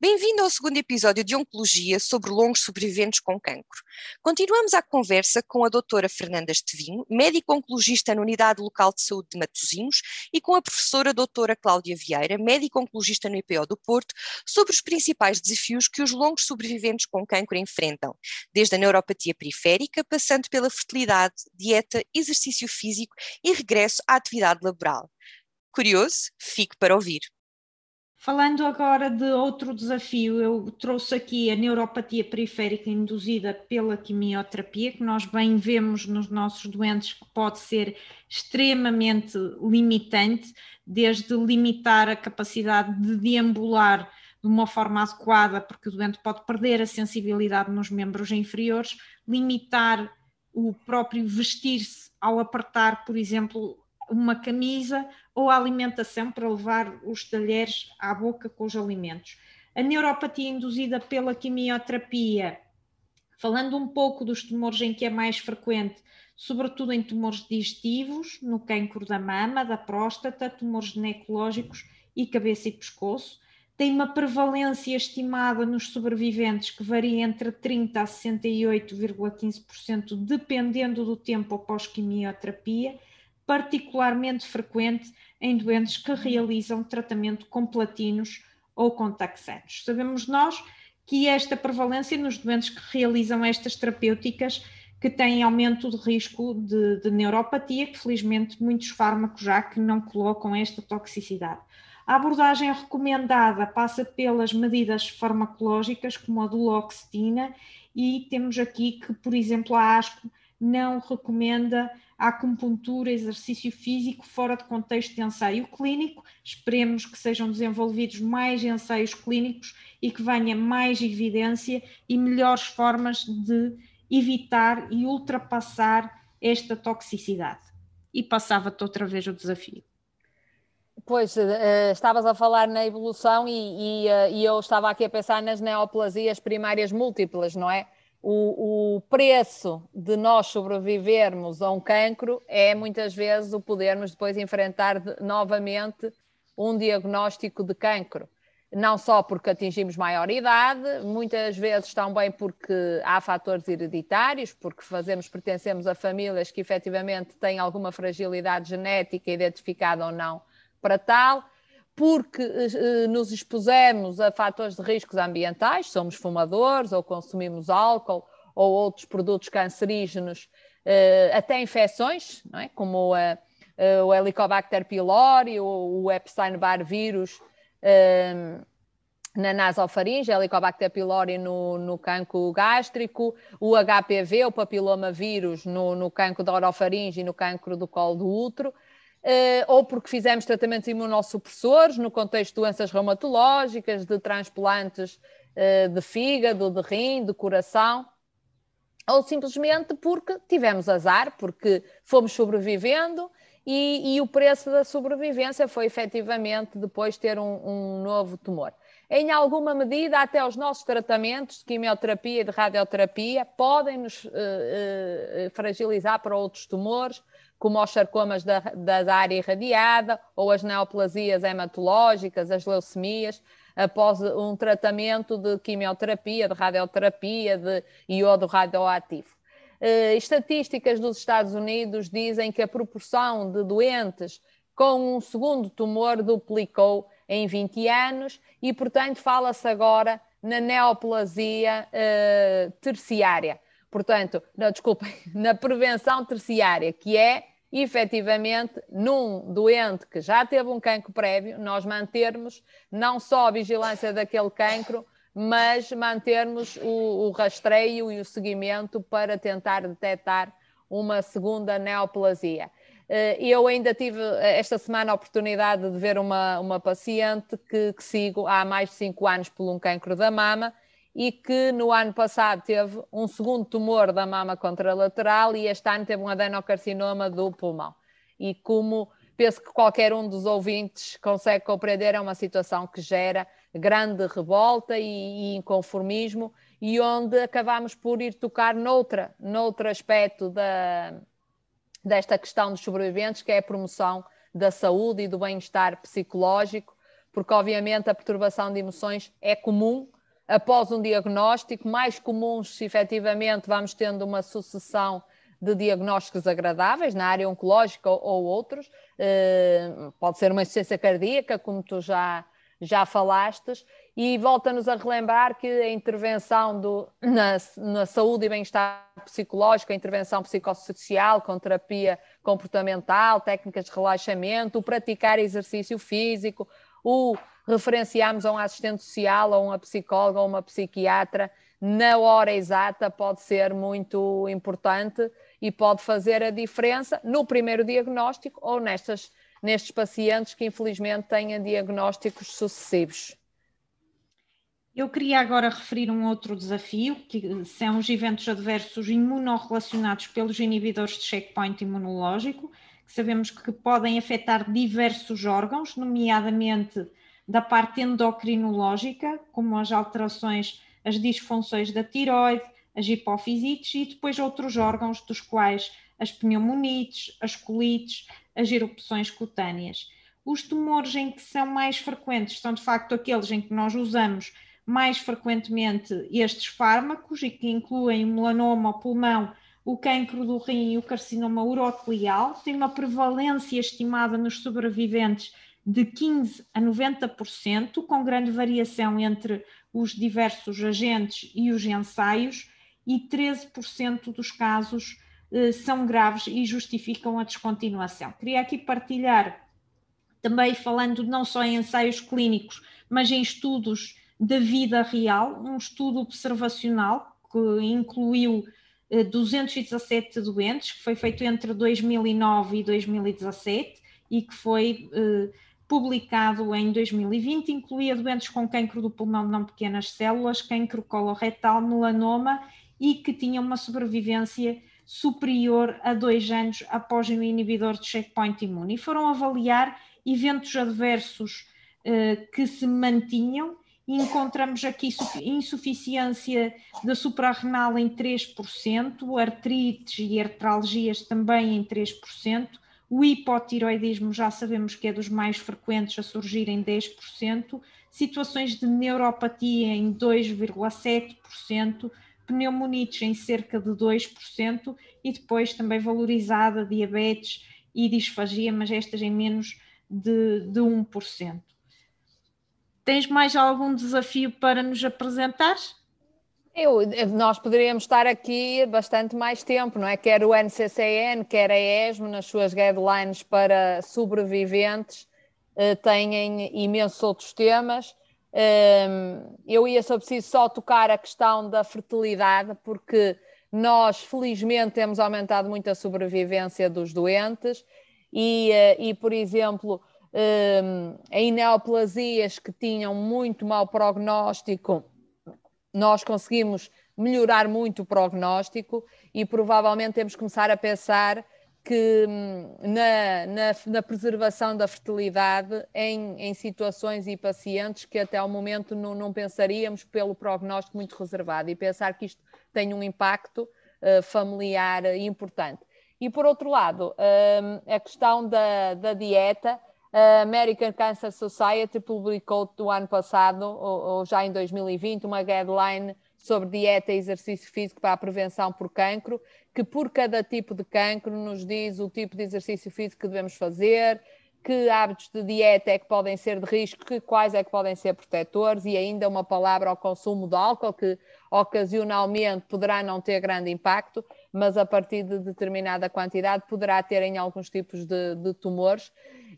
Bem-vindo ao segundo episódio de Oncologia sobre longos sobreviventes com cancro. Continuamos a conversa com a doutora Fernanda Estevinho, médico oncologista na Unidade Local de Saúde de Matosinhos, e com a professora doutora Cláudia Vieira, médico oncologista no IPO do Porto, sobre os principais desafios que os longos sobreviventes com cancro enfrentam, desde a neuropatia periférica, passando pela fertilidade, dieta, exercício físico e regresso à atividade laboral. Curioso? Fique para ouvir. Falando agora de outro desafio, eu trouxe aqui a neuropatia periférica induzida pela quimioterapia, que nós bem vemos nos nossos doentes que pode ser extremamente limitante, desde limitar a capacidade de deambular de uma forma adequada, porque o doente pode perder a sensibilidade nos membros inferiores, limitar o próprio vestir-se ao apertar, por exemplo, uma camisa ou a alimentação para levar os talheres à boca com os alimentos. A neuropatia induzida pela quimioterapia, falando um pouco dos tumores em que é mais frequente, sobretudo em tumores digestivos, no cancro da mama, da próstata, tumores ginecológicos e cabeça e pescoço. Tem uma prevalência estimada nos sobreviventes que varia entre 30% a 68,15%, dependendo do tempo após quimioterapia particularmente frequente em doentes que realizam tratamento com platinos ou com taxanos. Sabemos nós que esta prevalência nos doentes que realizam estas terapêuticas que têm aumento de risco de, de, neuropatia, que felizmente muitos fármacos já que não colocam esta toxicidade. A abordagem recomendada passa pelas medidas farmacológicas, como a duloxetina, e temos aqui que, por exemplo, a ASCO não recomenda acupuntura, exercício físico fora de contexto de ensaio clínico. Esperemos que sejam desenvolvidos mais ensaios clínicos e que venha mais evidência e melhores formas de evitar e ultrapassar esta toxicidade. E passava-te outra vez o desafio. Pois, uh, estavas a falar na evolução e, e, uh, e eu estava aqui a pensar nas neoplasias primárias múltiplas, não é? O, o, preço de nós sobrevivermos a um cancro é muitas vezes o podermos depois enfrentar novamente um diagnóstico de cancro. Não só porque atingimos maior idade, muitas vezes também porque há fatores hereditários, porque fazemos, pertencemos a famílias que efetivamente têm alguma fragilidade genética identificada ou não para tal porque eh, nos expusemos a fatores de riscos ambientais, somos fumadores ou consumimos álcool ou outros produtos cancerígenos, eh, até infecções, é? como o Helicobacter pylori, o, o Epstein-Barr vírus na nasofaringe, Helicobacter pylori no, no cancro gástrico, o HPV, o papiloma vírus no, no cancro da orofaringe e no cancro do colo do útero, ou porque fizemos tratamentos imunossupressores no contexto de doenças reumatológicas, de transplantes uh, de fígado, de rim, de coração, ou simplesmente porque tivemos azar, porque fomos sobrevivendo e, e o preço da sobrevivência foi efetivamente depois ter um, um novo tumor. Em alguma medida, até os nossos tratamentos de quimioterapia e de radioterapia podem nos uh, fragilizar para outros tumores, como os sarcomas da, da área irradiada ou as neoplasias hematológicas, as leucemias, após um tratamento de quimioterapia, de radioterapia, de iodo radioativo. Uh, estatísticas dos Estados Unidos dizem que a proporção de doentes com um segundo tumor duplicou em 20 anos e, portanto, fala-se agora na neoplasia uh, terciária portanto, não, desculpem, na prevenção terciária, que é efetivamente num doente que já teve um cancro prévio, nós mantermos não só a vigilância daquele cancro, mas mantermos o, o rastreio e o seguimento para tentar detectar uma segunda neoplasia. Eh, eu ainda tive eh, esta semana a oportunidade de ver uma, uma paciente que, que sigo há mais de 5 anos por um cancro da mama e que no ano passado teve um segundo tumor da mama contralateral e este ano teve um adenocarcinoma do pulmão. E como penso que qualquer um dos ouvintes consegue compreender, é uma situação que gera grande revolta e, e inconformismo, e onde acabamos por ir tocar noutra, noutro aspecto da, desta questão dos sobreviventes, que é a promoção da saúde e do bem-estar psicológico, porque obviamente a perturbação de emoções é comum após um diagnóstico, mais comuns se efetivamente vamos tendo uma sucessão de diagnósticos agradáveis na área oncológica ou, ou outros, uh, pode ser uma insuficiência cardíaca, como tu já, já falastes, e volta-nos a relembrar que a intervenção do, na, na saúde e bem-estar psicológico, a intervenção psicossocial, com terapia comportamental, técnicas de relaxamento, o praticar exercício físico, o referenciarmos a um assistente social, a uma psicóloga ou uma psiquiatra na hora exata pode ser muito importante e pode fazer a diferença no primeiro diagnóstico ou nestas, nestes pacientes que infelizmente têm diagnósticos sucessivos. Eu queria agora referir um outro desafio, que são os eventos adversos imunorrelacionados pelos inibidores de checkpoint imunológico, que sabemos que podem afetar diversos órgãos, nomeadamente da parte endocrinológica, como as alterações, as disfunções da tiroide, as hipofisites e depois outros órgãos, dos quais as pneumonites, as colites, as erupções cutâneas. Os tumores em que são mais frequentes são de facto aqueles em que nós usamos mais frequentemente estes fármacos e que incluem o melanoma ao pulmão, o cancro do rim e o carcinoma urotelial. Tem uma prevalência estimada nos sobreviventes de 15 a 90%, com grande variação entre os diversos agentes e os ensaios, e 13% dos casos eh, são graves e justificam a descontinuação. Queria aqui partilhar, também falando não só em ensaios clínicos, mas em estudos da vida real, um estudo observacional que incluiu 217 eh, doentes, que foi feito entre 2009 e 2017 e que foi eh, publicado em 2020, incluía doentes com cancro do pulmão de não pequenas células, cancro coloretal, melanoma e que tinham uma sobrevivência superior a dois anos após o inibidor de checkpoint imune. E foram avaliar eventos adversos eh, que se mantinham e encontramos aqui insuficiência da suprarrenal em 3%, artrites e artralgias também em 3%, o hipotiroidismo já sabemos que é dos mais frequentes a surgir em 10%, situações de neuropatia em 2,7%, pneumonites em cerca de 2% e depois também valorizada diabetes e disfagia, mas estas em menos de, de 1%. Tens mais algum desafio para nos apresentar? Eu, nós poderíamos estar aqui bastante mais tempo, não é? Quer o NCCN, quer a ESMO, nas suas guidelines para sobreviventes, eh, têm imensos outros temas. Ehm, eu ia, só preciso, só tocar a questão da fertilidade, porque nós, felizmente, temos aumentado muito a sobrevivência dos doentes e, eh, e por exemplo, ehm, em neoplasias que tinham muito mau prognóstico nós conseguimos melhorar muito o prognóstico e provavelmente temos que começar a pensar que hum, na, na, na preservação da fertilidade em, em, situações e pacientes que até ao momento não, não, pensaríamos pelo prognóstico muito reservado e pensar que isto tem um impacto uh, familiar importante. E por outro lado, uh, a questão da, da dieta, a American Cancer Society publicou no ano passado, ou, ou, já em 2020, uma guideline sobre dieta e exercício físico para a prevenção por cancro, que por cada tipo de cancro nos diz o tipo de exercício físico que devemos fazer, que hábitos de dieta é que podem ser de risco, que quais é que podem ser protetores e ainda uma palavra ao consumo de álcool, que ocasionalmente poderá não ter grande impacto, mas a partir de determinada quantidade poderá ter em alguns tipos de, de tumores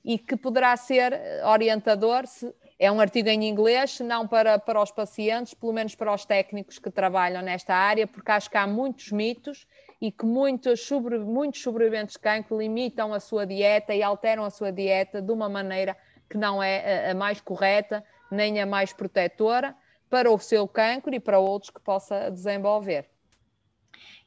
e que poderá ser orientador, se, é um artigo em inglês, se não para, para os pacientes, pelo menos para os técnicos que trabalham nesta área, porque acho que há muitos mitos e que muitos, sobre, muitos sobreviventes de cancro limitam a sua dieta e alteram a sua dieta de uma maneira que não é a, a mais correta, nem a mais protetora para o seu cancro e para outros que possa desenvolver.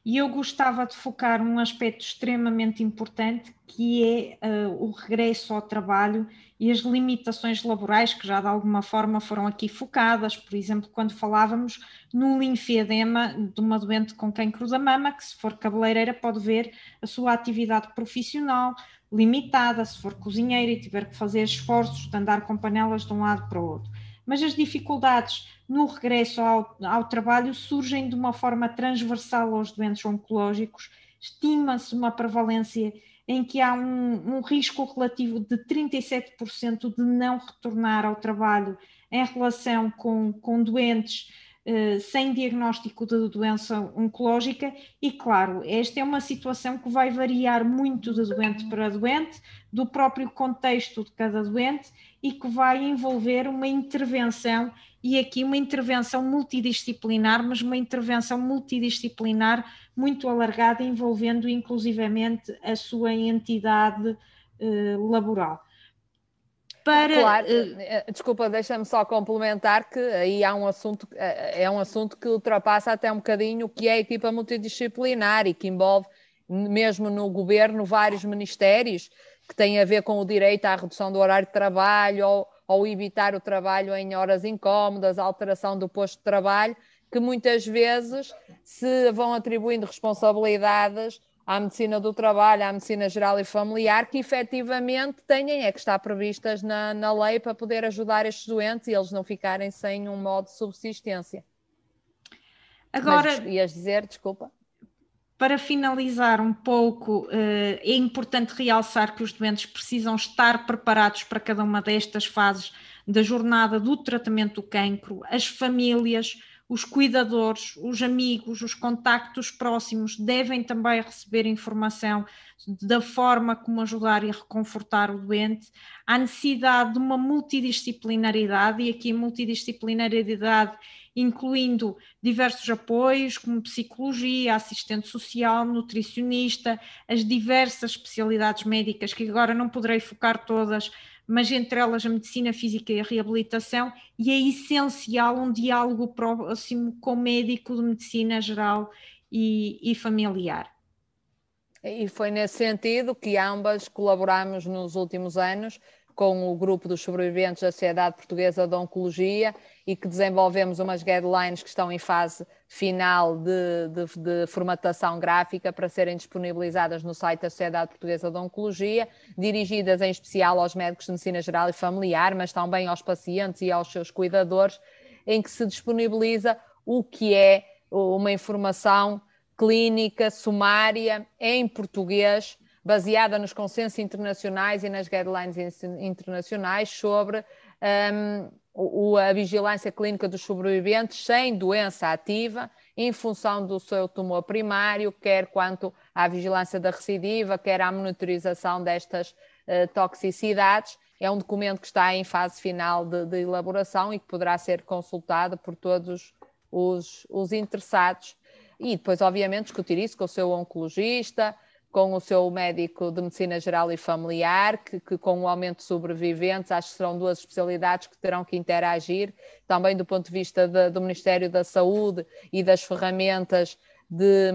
E eu gostava de focar um aspecto extremamente importante que é uh, o regresso ao trabalho e as limitações laborais que já de alguma forma foram aqui focadas, por exemplo, quando falávamos no linfedema de uma doente com cancro da mama, que se for cabeleireira pode ver a sua atividade profissional limitada, se for cozinheira e tiver que fazer esforços de andar com panelas de um lado para o outro mas as dificuldades no regresso ao, ao trabalho surgem de uma forma transversal aos doentes oncológicos. Estima-se uma prevalência em que há um, um, risco relativo de 37% de não retornar ao trabalho em relação com, com doentes sem diagnóstico de doença oncológica, e claro, esta é uma situação que vai variar muito de doente para doente, do próprio contexto de cada doente e que vai envolver uma intervenção, e aqui uma intervenção multidisciplinar, mas uma intervenção multidisciplinar muito alargada, envolvendo inclusivamente a sua entidade eh, laboral para. Claro, uh, desculpa, deixa-me só complementar que aí há um assunto, é um assunto que ultrapassa até um bocadinho o que é a equipa multidisciplinar e que envolve, mesmo no governo, vários ministérios que têm a ver com o direito à redução do horário de trabalho ou, ou evitar o trabalho em horas incómodas, alteração do posto de trabalho, que muitas vezes se vão atribuindo responsabilidades à medicina do trabalho, à medicina geral e familiar, que efetivamente têm é que estar previstas na, na lei para poder ajudar estes doentes e eles não ficarem sem um modo de subsistência. Agora, Mas, ias dizer, desculpa. Para finalizar um pouco, eh, é importante realçar que os doentes precisam estar preparados para cada uma destas fases da jornada do tratamento do cancro, as famílias, os cuidadores, os amigos, os contactos próximos devem também receber informação da forma como ajudar e reconfortar o doente. Há necessidade de uma multidisciplinaridade, e aqui multidisciplinaridade incluindo diversos apoios, como psicologia, assistente social, nutricionista, as diversas especialidades médicas, que agora não poderei focar todas, mas entre elas a medicina física e a reabilitação, e é essencial um diálogo próximo com o médico de medicina geral e, e familiar. E foi nesse sentido que ambas colaboramos nos últimos anos com o grupo dos sobreviventes da Sociedade Portuguesa de Oncologia e que desenvolvemos umas guidelines que estão em fase final de, de, de, formatação gráfica para serem disponibilizadas no site da Sociedade Portuguesa de Oncologia, dirigidas em especial aos médicos de medicina geral e familiar, mas também aos pacientes e aos seus cuidadores, em que se disponibiliza o que é uma informação clínica sumária em português baseada nos consensos internacionais e nas guidelines internacionais sobre um, a vigilância clínica dos sobreviventes sem doença ativa, em função do seu tumor primário, quer quanto à vigilância da recidiva, quer à monitorização destas uh, toxicidades. É um documento que está em fase final de, de elaboração e que poderá ser consultado por todos os, os interessados. E depois, obviamente, discutir isso com o seu oncologista, com o seu médico de medicina geral e familiar, que, que, com o aumento de sobreviventes, acho que serão duas especialidades que terão que interagir, também do ponto de vista de, do Ministério da Saúde e das ferramentas de,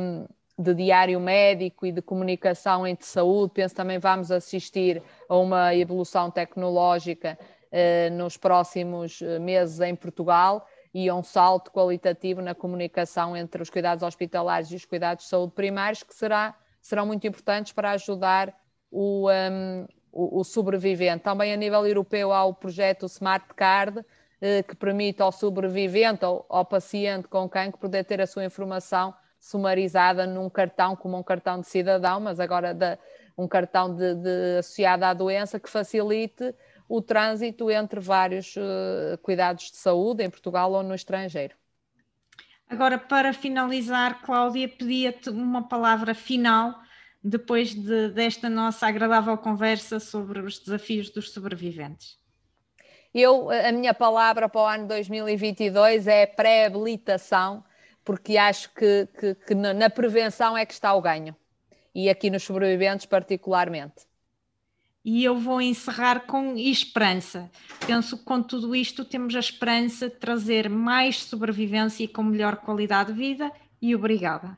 de diário médico e de comunicação entre saúde, penso também vamos assistir a uma evolução tecnológica eh, nos próximos eh, meses em Portugal e a um salto qualitativo na comunicação entre os cuidados hospitalares e os cuidados de saúde primários, que será serão muito importantes para ajudar o, um, o, o, sobrevivente. Também a nível europeu há o projeto Smart Card, eh, que permite ao sobrevivente ou ao paciente com cancro poder ter a sua informação sumarizada num cartão, como um cartão de cidadão, mas agora de, um cartão de, de, associado à doença que facilite o trânsito entre vários uh, cuidados de saúde em Portugal ou no estrangeiro. Agora, para finalizar, Cláudia, pedia-te uma palavra final depois de, desta nossa agradável conversa sobre os desafios dos sobreviventes. Eu, a minha palavra para o ano 2022 é pré-habilitação, porque acho que, que, que na prevenção é que está o ganho, e aqui nos sobreviventes particularmente e eu vou encerrar com esperança. Penso que com tudo isto temos a esperança de trazer mais sobrevivência e com melhor qualidade de vida e obrigada.